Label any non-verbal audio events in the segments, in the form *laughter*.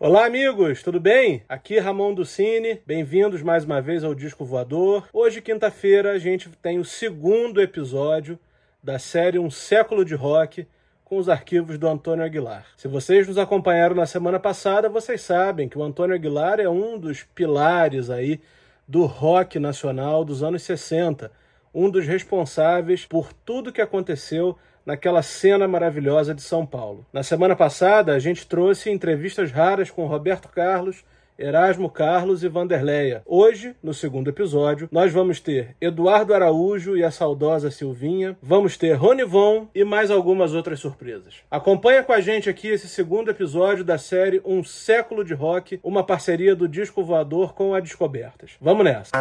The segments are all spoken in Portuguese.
Olá, amigos, tudo bem? Aqui é Ramon do Cine, bem-vindos mais uma vez ao Disco Voador. Hoje, quinta-feira, a gente tem o segundo episódio da série Um Século de Rock com os arquivos do Antônio Aguilar. Se vocês nos acompanharam na semana passada, vocês sabem que o Antônio Aguilar é um dos pilares aí do rock nacional dos anos 60, um dos responsáveis por tudo que aconteceu naquela cena maravilhosa de São Paulo. Na semana passada, a gente trouxe entrevistas raras com Roberto Carlos, Erasmo Carlos e Vanderleia. Hoje, no segundo episódio, nós vamos ter Eduardo Araújo e a saudosa Silvinha, vamos ter Rony Von e mais algumas outras surpresas. Acompanha com a gente aqui esse segundo episódio da série Um Século de Rock, uma parceria do Disco Voador com a Descobertas. Vamos nessa!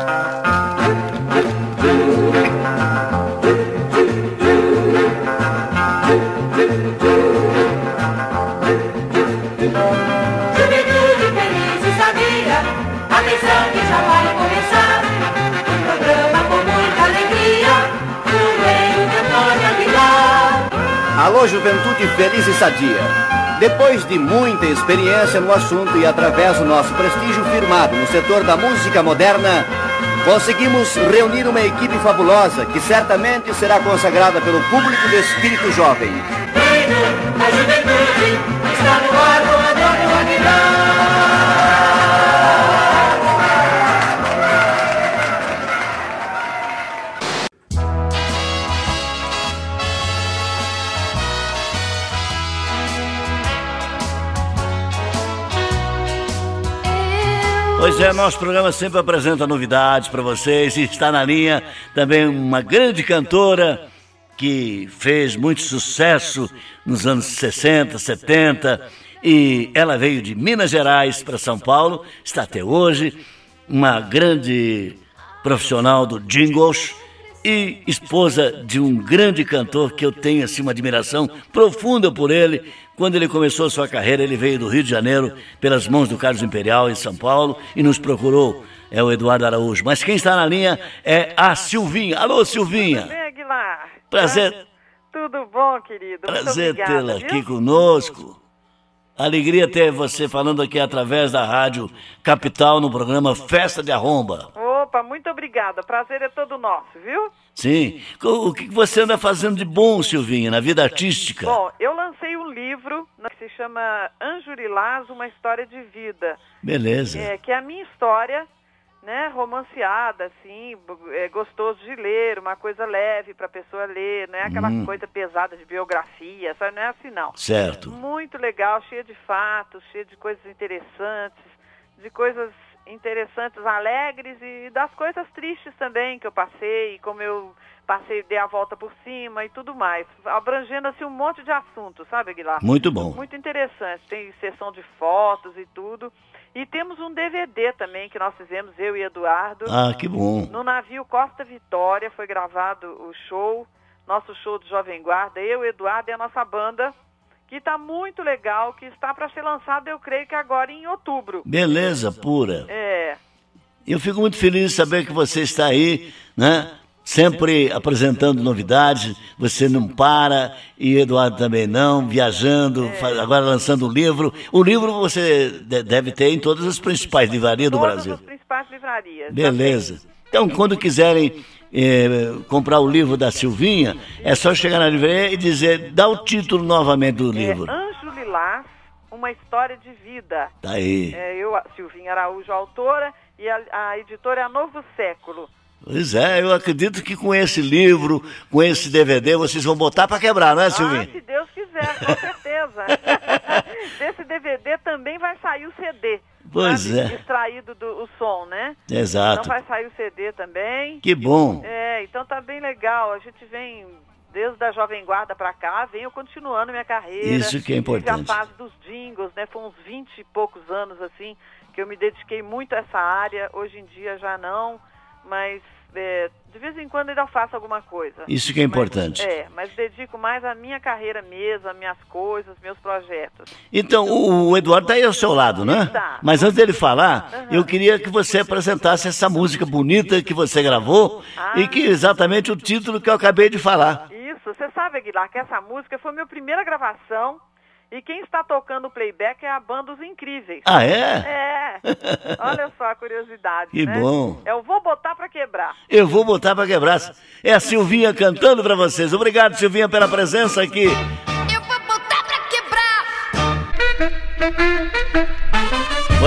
Juventude feliz e sadia. Depois de muita experiência no assunto e através do nosso prestígio firmado no setor da música moderna, conseguimos reunir uma equipe fabulosa que certamente será consagrada pelo público do espírito jovem. a juventude está no ar com Antônio Pois é, nosso programa sempre apresenta novidades para vocês e está na linha também uma grande cantora que fez muito sucesso nos anos 60, 70 e ela veio de Minas Gerais para São Paulo, está até hoje, uma grande profissional do jingles e esposa de um grande cantor que eu tenho assim uma admiração profunda por ele, quando ele começou a sua carreira, ele veio do Rio de Janeiro pelas mãos do Carlos Imperial em São Paulo e nos procurou. É o Eduardo Araújo. Mas quem está na linha é a Silvinha. Alô, Silvinha. Tudo bem, Aguilar? Prazer. Tudo bom, querido? Prazer tê-la aqui conosco. Alegria ter você falando aqui através da Rádio Capital no programa Festa de Arromba. Opa, muito obrigada. Prazer é todo nosso, viu? Sim. O que você anda fazendo de bom, Silvinha, na vida artística? Bom, eu lancei um livro né, que se chama Anjurilás, Uma História de Vida. Beleza. É, que é a minha história, né, romanceada, assim, é gostoso de ler, uma coisa leve para a pessoa ler, não é aquela hum. coisa pesada de biografia, sabe? não é assim não. Certo. Muito legal, cheia de fatos, cheia de coisas interessantes, de coisas interessantes, alegres e das coisas tristes também que eu passei, como eu passei, dei a volta por cima e tudo mais, abrangendo assim um monte de assuntos, sabe, Aguilar? Muito bom. Muito interessante, tem sessão de fotos e tudo. E temos um DVD também que nós fizemos, eu e Eduardo. Ah, que bom. No navio Costa Vitória foi gravado o show, nosso show do Jovem Guarda, eu, Eduardo e a nossa banda que está muito legal, que está para ser lançado, eu creio que agora em outubro. Beleza pura. É. Eu fico muito feliz de saber que você está aí, né? Sempre apresentando novidades, você não para, e Eduardo também não, viajando, é. agora lançando o livro. O livro você deve ter em todas as principais livrarias do Brasil. Todas as principais livrarias. Beleza. Então, quando quiserem é, comprar o livro da Silvinha, é só chegar na livraria e dizer, dá o título novamente do livro. É Anjo Lilás, uma história de vida. Tá aí. É, eu, Silvinha Araújo, autora, e a, a editora é a Novo Século. Pois é, eu acredito que com esse livro, com esse DVD, vocês vão botar para quebrar, né, Silvinha? Ah, se Deus quiser, com certeza. *laughs* Desse DVD também vai sair o CD. Pois sabe? é. Extraído do o som, né? Exato. Então vai sair o CD também. Que bom. É, então tá bem legal. A gente vem desde a Jovem Guarda para cá, venho continuando minha carreira. Isso que é importante. Tive a fase dos jingles, né? Foi uns 20 e poucos anos, assim, que eu me dediquei muito a essa área. Hoje em dia já não, mas é, de vez em quando ainda faço alguma coisa. Isso que é importante. Mas, é, mas dedico mais à minha carreira mesmo, às minhas coisas, meus projetos. Então, o, o Eduardo está aí ao seu lado, né? Está. Mas antes dele falar, uhum. eu queria que você apresentasse essa música bonita que você gravou ah. e que exatamente o título que eu acabei de falar. Isso, você sabe, Aguilar, que essa música foi a minha primeira gravação E quem está tocando o playback é a banda Os Incríveis. Ah, é? É. *laughs* Olha só a curiosidade. Que né? bom. Eu vou botar para quebrar. Eu vou botar pra quebrar. É a Silvinha cantando pra vocês. Obrigado, Silvinha, pela presença aqui.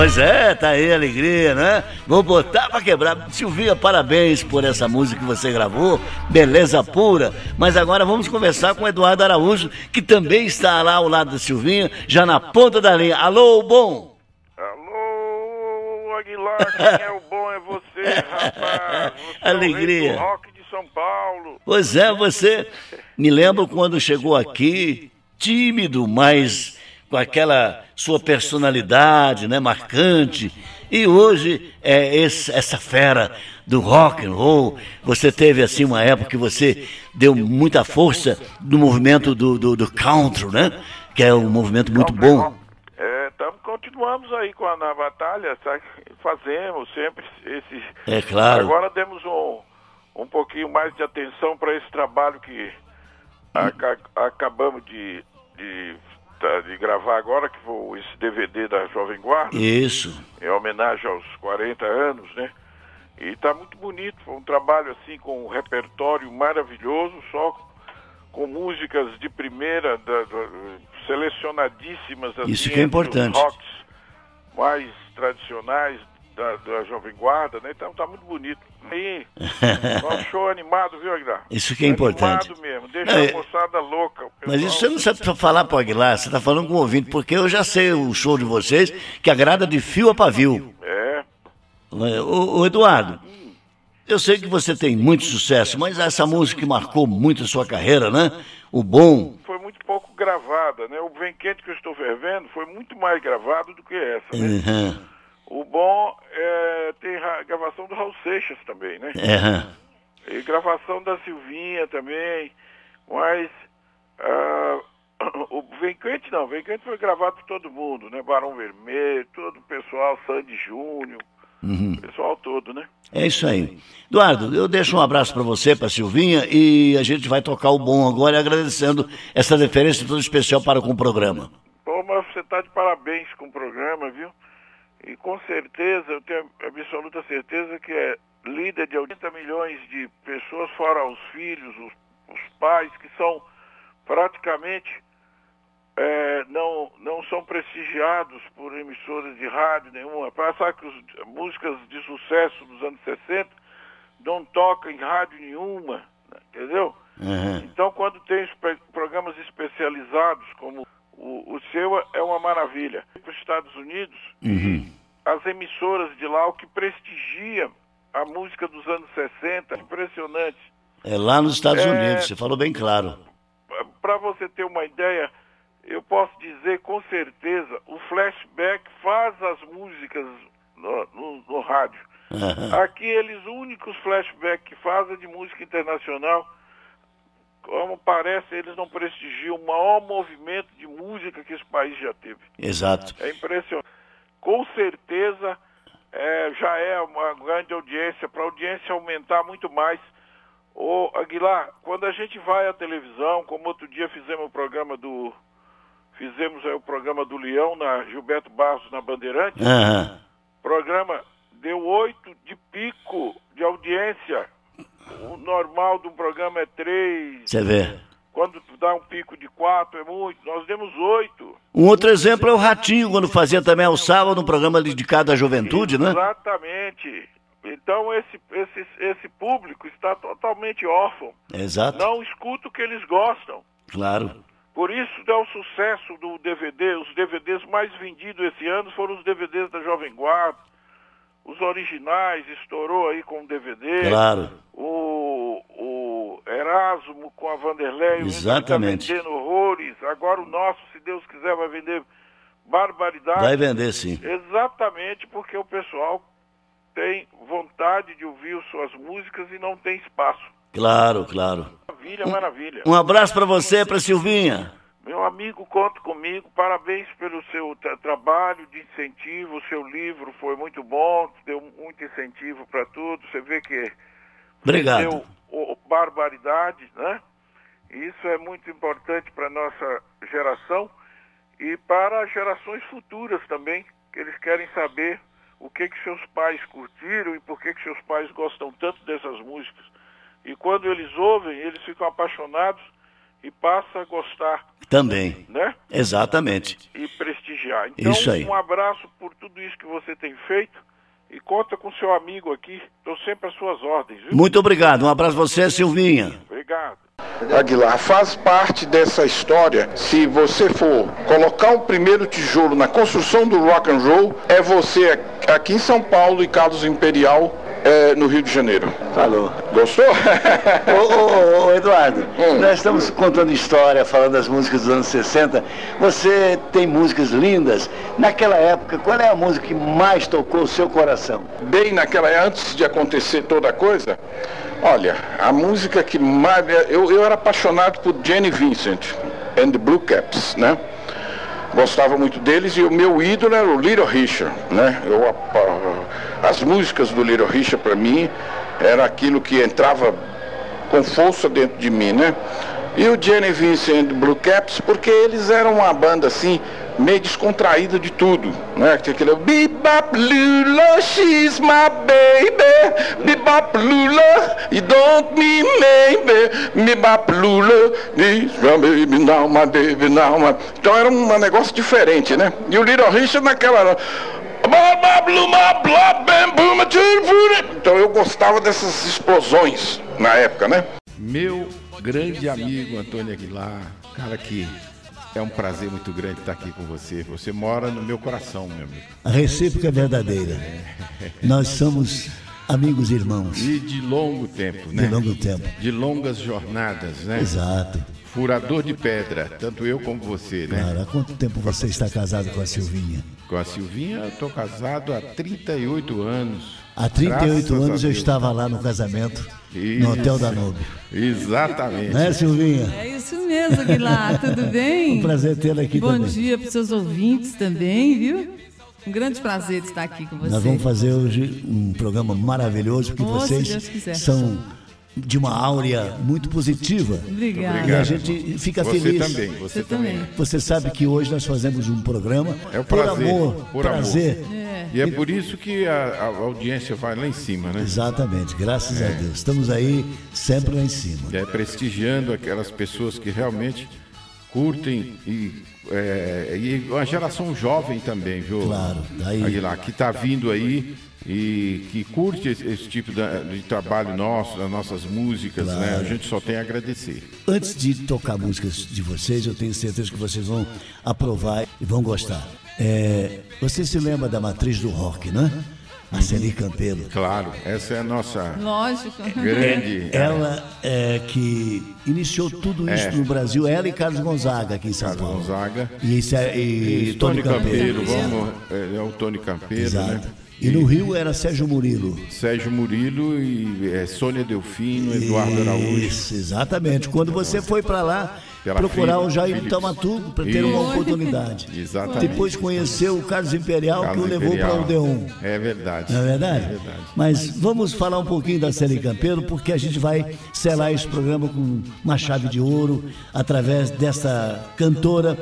Pois é, tá aí a alegria, né? Vou botar pra quebrar. Silvinha, parabéns por essa música que você gravou, beleza pura. Mas agora vamos conversar com o Eduardo Araújo, que também está lá ao lado da Silvinha, já na ponta da linha. Alô, bom? Alô, Aguilar, quem é o bom é você, rapaz. Você Alegria. É o rock de São Paulo. Pois é, você me lembra quando chegou aqui, tímido, mas com aquela sua personalidade, né, marcante. E hoje é esse- essa fera do rock and roll. Você teve assim uma época que você deu muita força no movimento do, do, do country, né? Que é um movimento muito bom. É, tamo, continuamos aí com a, na batalha, sabe? fazemos sempre esse. É claro. Agora demos um, um pouquinho mais de atenção para esse trabalho que aca- acabamos de, de, de gravar agora, que foi esse DVD da Jovem Guarda. Isso. em homenagem aos 40 anos, né? E tá muito bonito, foi um trabalho assim com um repertório maravilhoso, só com músicas de primeira, da- da- selecionadíssimas assim, Isso que é importante. rocks mais tradicionais da, da Jovem Guarda, né? Então tá muito bonito. E um *laughs* show animado, viu, Aguilar? Isso que é importante. Animado mesmo, deixa Não, a é- moçada louca. o Mas isso você não sabe só falar pro Aguilar, você tá falando com o ouvinte, porque eu já sei o show de vocês, que agrada de fio a pavio. É, Ô, ô, Eduardo, eu sei que você tem muito sucesso, mas essa música que marcou muito a sua carreira, né? O bom. foi muito pouco gravada, né? O Vem Quente que eu estou fervendo foi muito mais gravado do que essa, né? Aham, O bom é tem ra- gravação do Raul Seixas também, né? aham. E gravação da Silvinha também, mas ah, *coughs* o Vem Quente não, Vem Quente foi gravado por todo mundo, né? Barão Vermelho, todo o pessoal, Sandy Júnior, Uhum. o pessoal todo, né? É isso aí. Eduardo, eu deixo um abraço para você, para Silvinha, e a gente vai tocar o bom agora, agradecendo essa referência toda especial para com o programa. Pô, mas você está de parabéns com o programa, viu? E com certeza, eu tenho absoluta certeza que é líder de 80 milhões de pessoas, fora os filhos, os, os pais, que são praticamente é, não, não são prestigiados por emissoras de rádio nenhuma. Passar que as músicas de sucesso dos anos 60 não tocam em rádio nenhuma, né? entendeu? Aham. Então, quando tem programas especializados, como o, o seu, é uma maravilha. Para os Estados Unidos, Uhum. as emissoras de lá, o que prestigia a música dos anos 60, impressionante. É lá nos Estados É. Unidos, você falou bem claro. Para você ter uma ideia, eu posso dizer com certeza, o flashback faz as músicas no, no- no rádio. Aham. Aqui eles únicos flashback que fazem de música internacional. Como parece, eles não prestigiam o maior movimento que esse país já teve. Exato. É impressionante. Com certeza é, já é uma grande audiência, para a audiência aumentar muito mais. Ô Aguilar, quando a gente vai à televisão, como outro dia fizemos o programa do. Fizemos o programa do Leão na Gilberto Barros na Bandeirantes, Aham. o programa deu oito de pico de audiência. O normal de um programa é três. Você vê. Quando dá um pico de quatro é muito. Nós demos oito. Um outro exemplo é o Ratinho, quando fazia também ao sábado um programa dedicado à juventude, né? Exatamente. Então esse, esse, esse público está totalmente órfão. Exato. Não escuta o que eles gostam. Claro. Por isso é o sucesso do DVD. Os DVDs mais vendidos esse ano foram os DVDs da Jovem Guarda. Os originais estourou aí com o DVD. Claro. O, o Erasmo com a Vanderlei. Exatamente. Está vendendo horrores. Agora o nosso, se Deus quiser, vai vender barbaridade. Vai vender sim. Exatamente porque o pessoal tem vontade de ouvir suas músicas e não tem espaço. Claro, claro. Maravilha, maravilha. Um abraço para você, para Silvinha. Meu amigo, conta comigo. Parabéns pelo seu tra- trabalho de incentivo. O seu livro foi muito bom, deu muito incentivo para tudo. Você vê que Obrigado. deu barbaridade, né? Isso é muito importante para nossa geração. e para gerações futuras também, que eles querem saber o que que seus pais curtiram e por que que seus pais gostam tanto dessas músicas. E quando eles ouvem, eles ficam apaixonados e passam a gostar, Também. né? Exatamente. E prestigiar. Então, Isso aí. um abraço por tudo isso que você tem feito e conta com seu amigo aqui. Estou sempre às suas ordens, viu? Muito obrigado. Um abraço a você, Silvinha. Obrigado. Aguilar, faz parte dessa história. Se você for colocar o primeiro tijolo na construção do rock and roll, é você aqui em São Paulo e Carlos Imperial é, no Rio de Janeiro. Falou. Gostou? Ô, ô, ô, Eduardo, Hum. nós estamos contando história, falando das músicas dos anos 60. Você tem músicas lindas. Naquela época, qual é a música que mais tocou o seu coração? Bem naquela antes de acontecer toda a coisa, olha, a música que mais eu, eu era apaixonado por Jenny Vincent and the Blue Caps, né? Gostava muito deles e o meu ídolo era o Little Richard, né? Eu, as músicas do Little Richard para mim era aquilo que entrava com força dentro de mim, né? E o Jenny Vincent Blue Caps, porque eles eram uma banda assim, meio descontraída de tudo, né? Tinha aquele Bebop Lula, she's my baby, Bebop Lula, you don't mean maybe, Bebop Lula, this my baby now, my baby now, my... Então era um negócio diferente, né? E o Little Richard naquela... Então eu gostava dessas explosões na época, né? Meu grande amigo Antônio Aguilar, cara que é um prazer muito grande estar aqui com você. Você mora no meu coração, meu amigo. A recíproca é verdadeira. Nós somos amigos e irmãos E de longo tempo, né? de longo tempo. De longas jornadas, né? Exato. Furador de pedra, tanto eu como você, né? Cara, há quanto tempo você está casado com a Silvinha? Com a Silvinha, eu tô casado há 38 anos. Há 38 Graças a anos eu estava lá no casamento, Isso. no Hotel Danúbio. Exatamente. Né, Silvinha? É isso mesmo, Aguilar. Tudo bem? Um prazer tê-la aqui Bom também. dia para os seus ouvintes também, viu? Um grande prazer estar aqui com você. Nós vamos fazer hoje um programa maravilhoso, porque Oh, vocês são de uma áurea muito positiva. Obrigada. E a gente fica Você feliz. também, você, Você também. também. Você sabe que hoje nós fazemos um programa É por prazer, amor, por amor. prazer. E é por isso que a, a audiência vai lá em cima, né? Exatamente, graças É. a Deus. Estamos aí sempre lá em cima. É, prestigiando aquelas pessoas que realmente curtem e, é, e uma geração jovem também, viu? Claro, daí- Aguilar, que está vindo aí e que curte esse, esse tipo da- de trabalho nosso, das nossas músicas, né? A gente só tem a agradecer. Antes de tocar músicas de vocês, eu tenho certeza que vocês vão aprovar e vão gostar. É, você se lembra da matriz do rock, né? A Celi Campelo. Claro, essa é a nossa Lógico. grande. Ela é que iniciou tudo isso É. no Brasil, ela e Carlos Gonzaga aqui em São Carlos Paulo. Gonzaga. E, isso é- e, E Tony Campeiro, Campeiro. vamos, é, é o Tony Campeiro, Exato. né? E no Rio era Sérgio Murilo. Sérgio Murilo e é, Sônia Delfino, Eduardo Araújo. Isso, exatamente. Quando você foi para lá procurar Philip- o Jair. Tamaturgo para ter Isso. uma oportunidade. Exatamente. Depois conheceu o Carlos Imperial Carlos que o levou para o Odeon. É verdade. Não é verdade? É verdade. Mas vamos falar um pouquinho da Celi Campeiro, porque a gente vai selar esse programa com uma chave de ouro através dessa cantora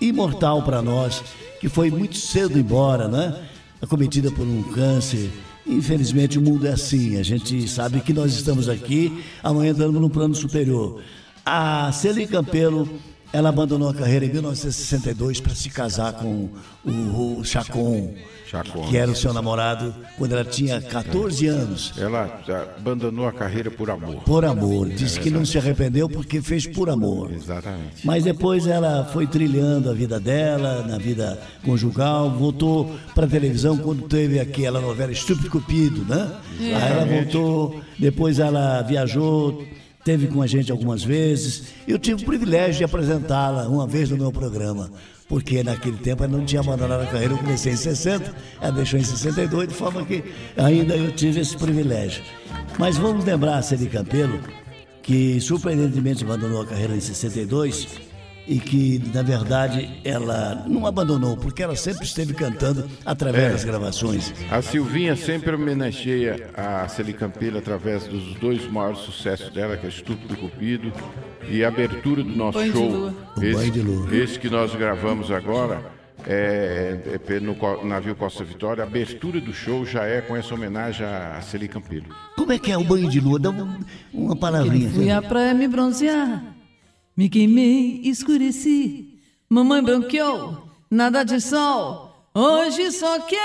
imortal para nós, que foi muito cedo embora, né? Acometida por um câncer. Infelizmente o mundo é assim. A gente sabe que nós estamos aqui, amanhã estamos no plano superior. A Celi Campelo ela abandonou a carreira em 1962 para se casar com o, o Chacon, Chacon. que era o seu namorado quando ela tinha 14 anos. Ela abandonou a carreira por amor. Por amor. Disse que não se arrependeu porque fez por amor. Exatamente. Mas depois ela foi trilhando a vida dela, na vida conjugal, voltou para a televisão quando teve aquela novela Estúpido Cupido, né? Aí ela voltou, depois ela viajou, teve com a gente algumas vezes. Eu tive o privilégio de apresentá-la uma vez no meu programa. Porque naquele tempo ela não tinha abandonado a carreira, eu comecei em 60, ela deixou em 62, de forma que ainda eu tive esse privilégio. Mas vamos lembrar Celi Campelo, que surpreendentemente abandonou a carreira em 62 e que, na verdade, ela não abandonou, porque ela sempre esteve cantando através É. das gravações. A Silvinha sempre homenageia a Celi Campelo através dos dois maiores sucessos dela, que é Estúpido e Cupido E a abertura do nosso Banho de show, lua. O banho de lua. esse, esse que nós gravamos agora, é, é pe- no navio Costa Vitória, a abertura do show já é com essa homenagem a Celi Campelo. Como é que é o banho de lua? Dá um- uma palavrinha. Fui à praia me bronzear, me queimei, escureci. Mamãe branqueou, nada de sol. Hoje só quero.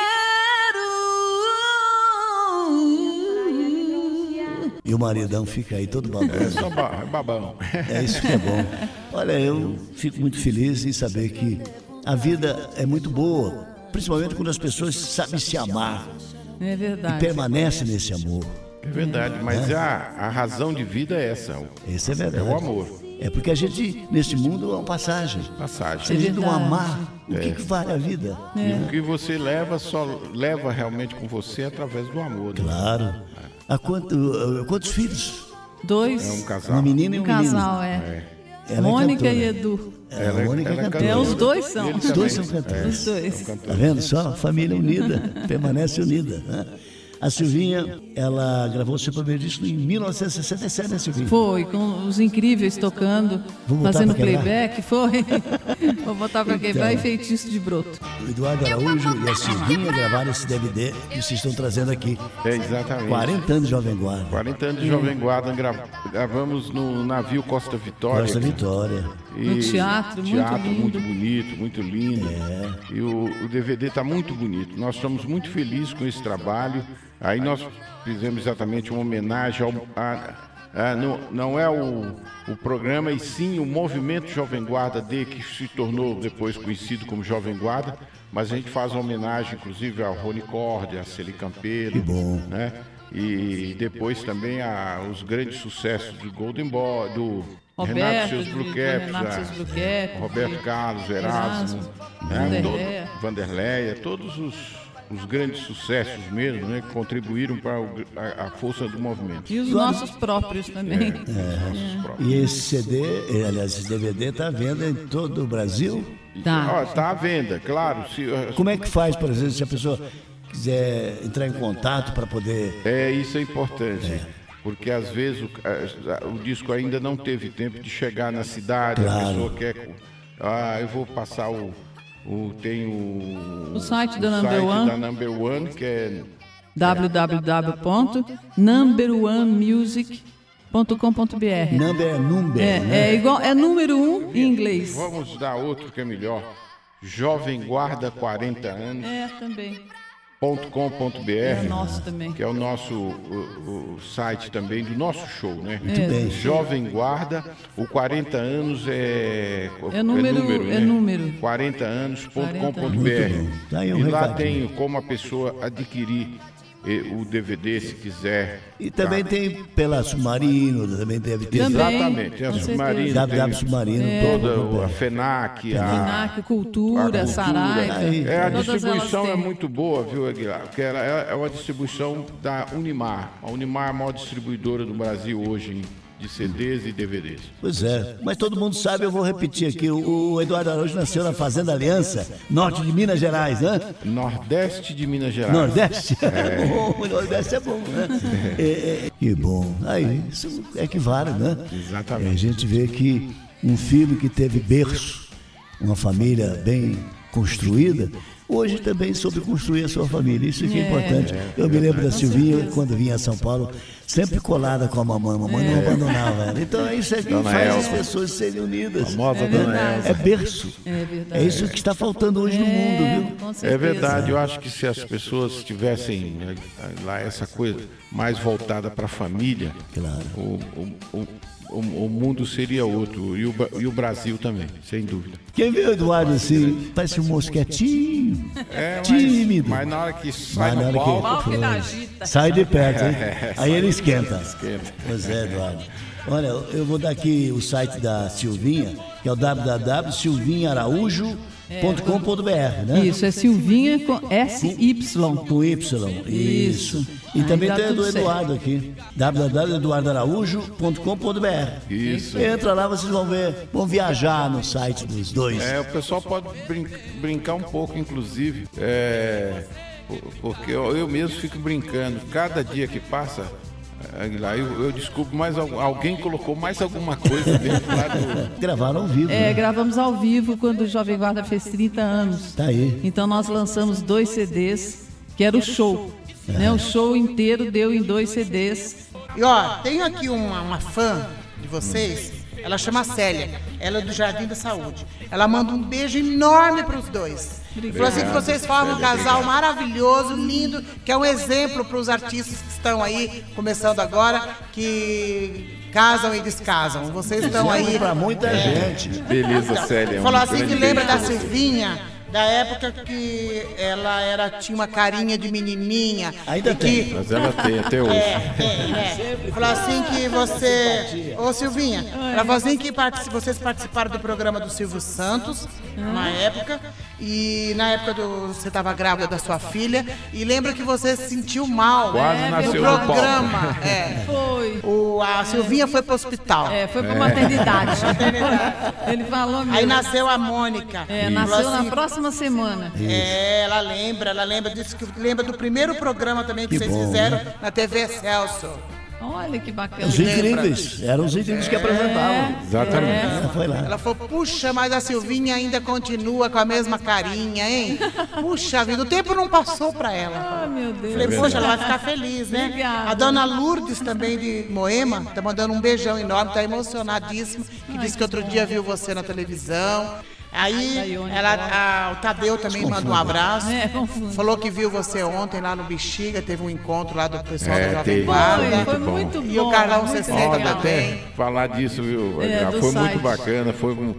E o maridão fica aí todo É baboso. só é babão. É isso que é bom. Olha, eu fico muito feliz em saber que a vida é muito boa, principalmente quando as pessoas sabem se amar É e verdade. permanecem nesse amor. É verdade, mas a, a razão de vida é essa, Isso é verdade. é o amor. É porque a gente, nesse mundo, é uma passagem. Passagem. Se a gente não amar, o que, que vale a vida? E o que você leva só leva realmente com você através do amor. né? Claro. Há quanto, uh, quantos filhos? Dois. É um casal. Uma menina e um Um menino. casal, é. É. Ela é Mônica cantora. e Edu. É, a Mônica é ela é cantora. É, os dois são. Os dois são cantores. Os dois. Tá vendo só? Família unida, permanece unida. Né? A Silvinha, ela gravou seu primeiro disco em 1967, né, Silvinha? Foi, com os incríveis tocando, fazendo playback, foi. *laughs* Vou botar pra quebrar e feitiço de broto. O Eduardo Araújo e a Silvinha gravaram esse DVD que vocês estão trazendo aqui. É, exatamente. 40 anos de Jovem Guarda. 40 anos de Jovem Guarda, gra- gravamos no navio Costa Vitória. Costa Vitória. E No teatro, muito teatro lindo. muito bonito, muito lindo. É. E o, o DVD está muito bonito. Nós estamos muito felizes com esse trabalho. Aí nós fizemos exatamente uma homenagem ao. A, não, não é o, o programa, e sim o movimento Jovem Guarda D, que se tornou depois conhecido como Jovem Guarda. Mas a gente faz uma homenagem, inclusive, ao Rony Cordi, a Celi Campelo. Que bom. Né? E depois também aos grandes sucessos do Golden Boy, do Roberto, Renato Seus Caps, Roberto Carlos, Erasmo, Erasmo, né? Vanderleia. Todo- Vanderleia, todos os, os grandes sucessos mesmo, né? Que contribuíram para a, a força do movimento. E os nossos próprios também. Nossos próprios. E esse CD, eh, aliás, esse DVD está à venda em todo o Brasil. Tá. Ó, tá à venda, claro. Se, Como é que faz, por exemplo, se a pessoa quiser entrar em contato para poder. É, isso é importante. Porque às vezes o, a- o disco ainda não teve tempo de chegar na cidade, a Claro. pessoa quer. Ah, eu vou passar o. o tem o. O site da o Number site One. da Number One, que é www.numberonemusic.com.br Number é number, É, né? é igual, é número um em inglês. Vamos dar outro que é melhor. Jovem Guarda 40 anos. É, também. .com.br, É o nosso também. que é o nosso o, o site também do nosso show, né? Muito bem. Jovem Guarda, o 40 anos é É número- é número. 40 anos.com.br. Muito bom. Tá aí um e lá tem como a pessoa adquirir o DVD se quiser. E também tem pela Submarino, também deve ter. Também. Exatamente, tem a Submarino, tem Submarino. toda ponto a. FENAC, a, FINAC, Cultura, a cultura. Saraiva. É, a distribuição é muito boa, viu, Aguilar? Porque ela é é uma distribuição da Unimar. A Unimar é a maior distribuidora do Brasil hoje em- de CDs e DVDs. Pois é, mas todo mundo sabe, eu vou repetir aqui. O Eduardo Araújo nasceu na Fazenda Aliança, norte de Minas Gerais, né? Nordeste de Minas Gerais. Nordeste? *laughs* o Nordeste é bom, né? É, é, que bom. Aí, isso equivale, né? Exatamente. É, a gente vê que um filho que teve berço, uma família bem construída, hoje também soube construir a sua família. Isso que é, importante. Eu me lembro da Silvinha, quando vinha a São Paulo, sempre colada com a mamãe. A mamãe não abandonava ela. Então é isso aí que Dona faz Elza. as pessoas serem unidas. Famosa É Dona verdade. É berço. É verdade. É isso que está faltando hoje no mundo, viu? Com É verdade, eu acho que se as pessoas tivessem eh, lá essa coisa mais voltada para a família, Claro. o, o, o, o- o mundo seria outro. E o, e o Brasil também, sem dúvida. Quem vê o Eduardo assim, parece um mosquetinho, É, mas, tímido. mas na hora que sai Mas na no hora palco, que agita. Sai de perto, hein? É, Aí ele esquenta. Esquenta. Pois é, Eduardo. Olha, eu vou dar aqui o site da Silvinha, que é o www.silvinhaaraújo.com.br, né? Isso, é Silvinha com S-Y. Com Y. Isso. E Aí também tem do tudo certo. Eduardo aqui. www.eduardoaraújo.com.br. Isso. Entra lá, vocês vão ver. Vão viajar no site dos dois. É, o pessoal pode brin- brincar um pouco, inclusive, é, po- porque eu mesmo fico brincando. Cada dia que passa, Aguilar, eu, eu descubro mais al- alguém colocou mais alguma coisa dentro lá do. Gravaram ao vivo. É, né? gravamos ao vivo quando o Jovem Guarda fez 30 anos. Tá aí. Então nós lançamos dois CDs, que era o show. Né? O show inteiro deu em dois CDs. E ó, tenho aqui uma, uma fã de vocês, ela chama Célia, ela é do Jardim da Saúde. Ela manda um beijo enorme para os dois. Falou assim que vocês formam um casal maravilhoso, lindo, que é um exemplo para os artistas que estão aí, começando agora, que casam e descasam. Vocês estão aí. Pra muita É. gente. Beleza, Célia. um Falou assim que lembra da. Silvinha, da época que ela era, tinha uma carinha de menininha. Ainda que, tem. Mas ela tem até hoje. É, tem, é. Falou assim que você. Ô Silvinha, ela falou assim que partici- vocês participaram do programa do Silvio Santos, uma época, e na época do. Você estava grávida da sua filha, e lembra que você se sentiu mal Quase no nasceu no programa. É. Foi. O, a Silvinha foi pro hospital. É, foi pra *laughs* maternidade. Ele falou mesmo. Aí nasceu a Mônica. É, nasceu na assim, próxima semana. É, ela lembra, ela lembra disso que lembra do primeiro programa também que, Que vocês bom, fizeram na TV Celso. Olha que bacana. Os incríveis. Eram os incríveis que apresentavam. Exatamente. É, foi lá. Ela falou, puxa, mas a Silvinha ainda continua com a mesma carinha, hein? Puxa vida, o tempo não passou pra ela. Ah, meu Deus. Falei, poxa, ela vai ficar feliz, né? Obrigada. A dona Lourdes, também de Moema, tá mandando um beijão enorme, tá emocionadíssima, que disse que outro dia viu você na televisão. Aí, ela, a- o Tadeu também manda um abraço. É. Falou que viu você ontem lá no Bexiga, teve um encontro lá do pessoal É, da Jovem teve. Guarda. Foi, muito bom. E o Carlão muito 60 legal. Olha, também. falar disso, viu? É, foi site. muito bacana. Foi um,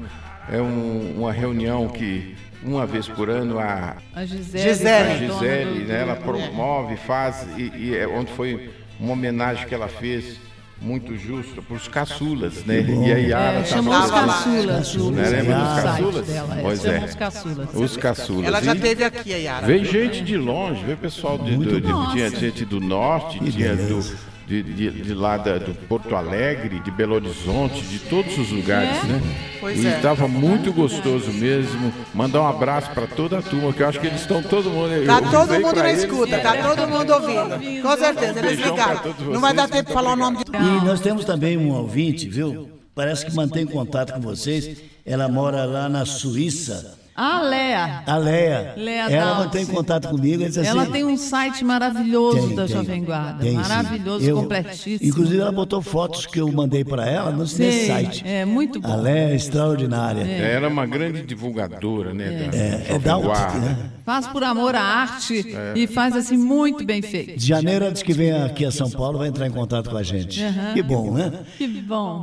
é um- uma reunião que, uma vez por ano, a, A Gisele. Gisele. a Gisele, né, ela promove, faz, e, e é onde foi uma homenagem que ela fez muito justa para os caçulas, né? E a Yara É, tá chamou lá. os caçulas. Né, lembra dos caçulas? dela, é, Pois é. os caçulas. Os caçulas. Ela já teve aqui, a Yara. Veio gente de longe, veio pessoal de, do, de- tinha gente do norte, tinha do, de, de, de lá da- do Porto Alegre, de Belo Horizonte, de todos os lugares, É? né? Pois e é. estava muito gostoso mesmo. Mandar um abraço para toda a turma, que eu acho que eles estão todo mundo. Tá eu todo mundo na eles. escuta, tá todo mundo ouvindo. Com certeza, eles ligaram. Não vai dar vocês, tempo de falar o nome de. E nós temos também um ouvinte, viu? Parece que mantém contato com vocês. Ela mora lá na Suíça. A Lea. A Leia. Leia ela Daltz. mantém contato comigo. Assim, Ela tem um site maravilhoso Tem, da tem. Jovem Guarda. Tem, maravilhoso, Eu- completíssimo. Inclusive, ela botou fotos que eu mandei para ela nesse Sei, site. É muito A bom. Leia é extraordinária. Ela é uma grande divulgadora, né? Da, É, é Jovem da Guarda. né? Faz por amor à arte e faz assim muito bem feito. De janeiro, antes que venha aqui a São Paulo, vai entrar em contato com a gente. Aham. Que bom, né? Que bom.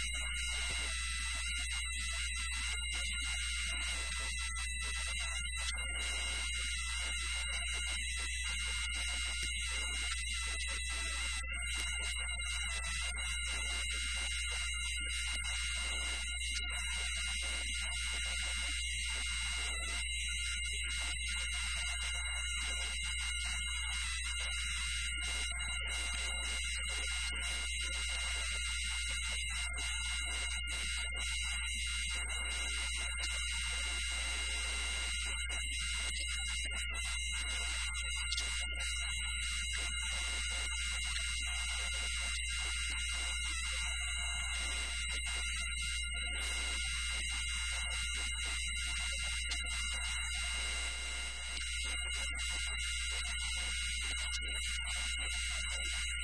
よろしくお願いします。・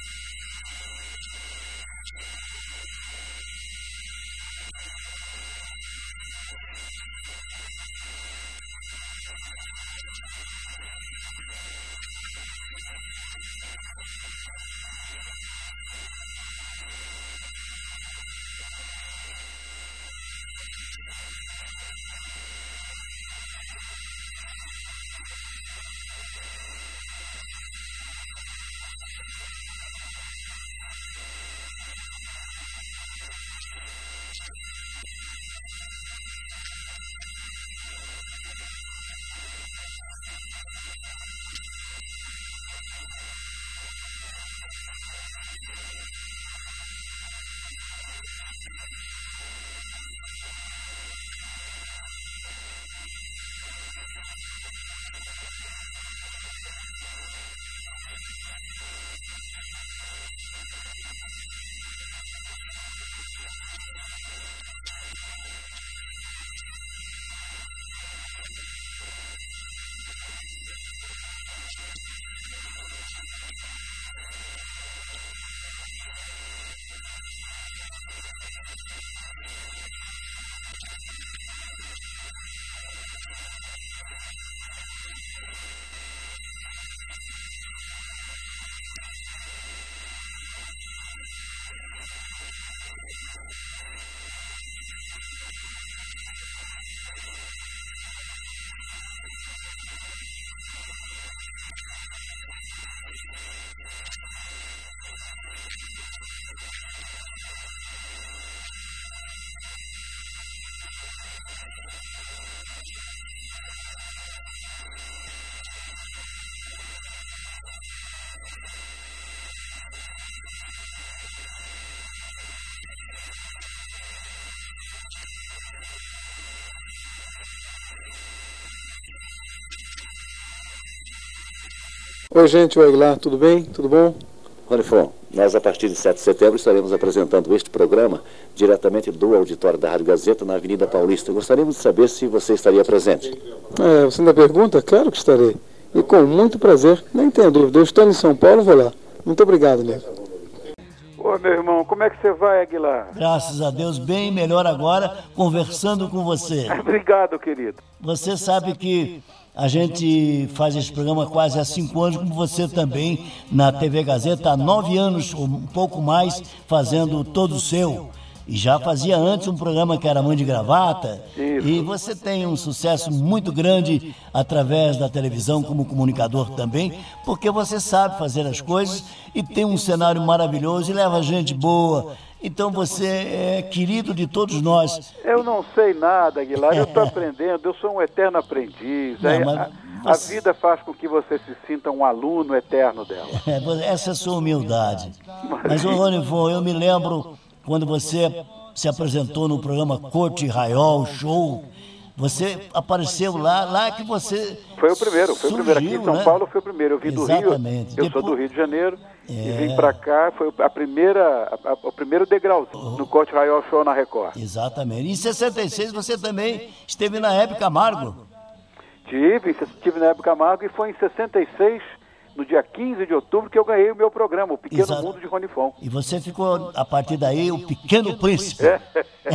はい。Oi, gente, o Aguilar, tudo bem? Tudo bom? Ronifon, nós a partir de 7 de setembro estaremos apresentando este programa diretamente do auditório da Rádio Gazeta na Avenida Paulista. Gostaríamos de saber se você estaria presente. É, você ainda pergunta? Claro que estarei. E com muito prazer, nem tenha dúvida. Eu estou em São Paulo, vou lá. Muito obrigado, nego. Ô, meu irmão, como é que você vai, Aguilar? Graças a Deus, bem melhor agora, conversando com você. *laughs* Obrigado, querido. Você sabe que a gente faz esse programa quase há cinco anos, como você também, na TV Gazeta, há nove anos, ou um pouco mais, fazendo todo o seu. E já fazia antes um programa que era Mãe de Gravata. Isso. E você tem um sucesso muito grande através da televisão como comunicador também, porque você sabe fazer as coisas e tem um cenário maravilhoso e leva gente boa. Então você é querido de todos nós. Eu não sei nada, Aguilar, eu estou *laughs* aprendendo, eu sou um eterno aprendiz. Não, Aí mas a, vida faz com que você se sinta um aluno eterno dela. *laughs* É, essa é a sua humildade. Mas, ô Ronivon, eu me lembro quando você se apresentou no programa Corte Raiol Show. Você apareceu lá, lá que você. Foi o primeiro, foi o primeiro. Aqui em surgiu, São né? Paulo foi o primeiro. Eu vim do Exatamente. Rio, eu sou do Depois- Rio de Janeiro, e É. vim pra cá, foi a primeira, a- a- o primeiro degrauzinho no Corte Raiol Show na Record. Exatamente. Em 66 você também esteve na Hebe Camargo. Tive, tive na época Camargo e foi em 66, no dia 15 de outubro, que eu ganhei o meu programa, O Pequeno Exato. Mundo de Ronifon. E você ficou, a partir daí, o pequeno príncipe.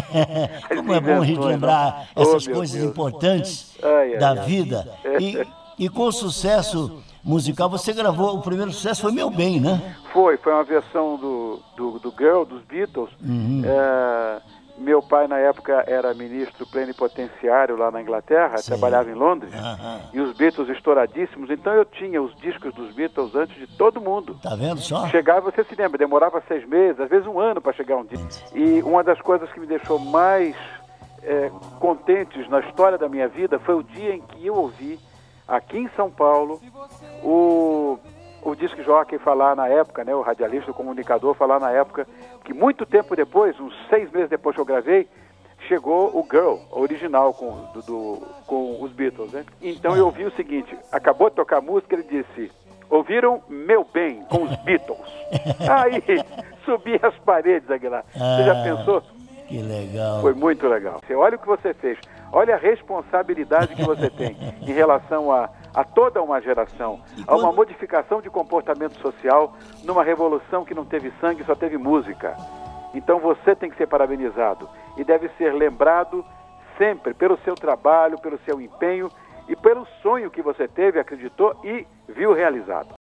*laughs* Como é bom a gente lembrar. Oh, essas coisas Deus. importantes Ai, ai, da vida. E, e com sucesso musical, você gravou, o primeiro sucesso foi Meu Bem, né? Foi, foi uma versão do, do, do Girl, dos Beatles. Uhum. É, meu pai, na época, era ministro plenipotenciário lá na Inglaterra, trabalhava em Londres, e os Beatles estouradíssimos. Então eu tinha os discos dos Beatles antes de todo mundo. Tá vendo só? Chegava, você se lembra, demorava seis meses, às vezes um ano para chegar um disco. E uma das coisas que me deixou mais é, contentes na história da minha vida foi o dia em que eu ouvi, aqui em São Paulo, o, o disc jockey falar na época, né, o radialista, o comunicador falar na época, que muito tempo depois, uns seis meses depois que eu gravei, chegou o Girl, original com, do, do- com os Beatles, né? Então eu ouvi o seguinte, acabou de tocar a música, ele disse, ouviram Meu Bem com os Beatles. *laughs* Aí, subi as paredes, Aguilar. Você já Ah, pensou? Que legal. Foi muito legal. Você olha o que você fez, olha a responsabilidade que você tem em relação a, a toda uma geração, a uma modificação de comportamento social numa revolução que não teve sangue, só teve música. Então você tem que ser parabenizado e deve ser lembrado sempre pelo seu trabalho, pelo seu empenho e pelo sonho que você teve, acreditou e viu realizado.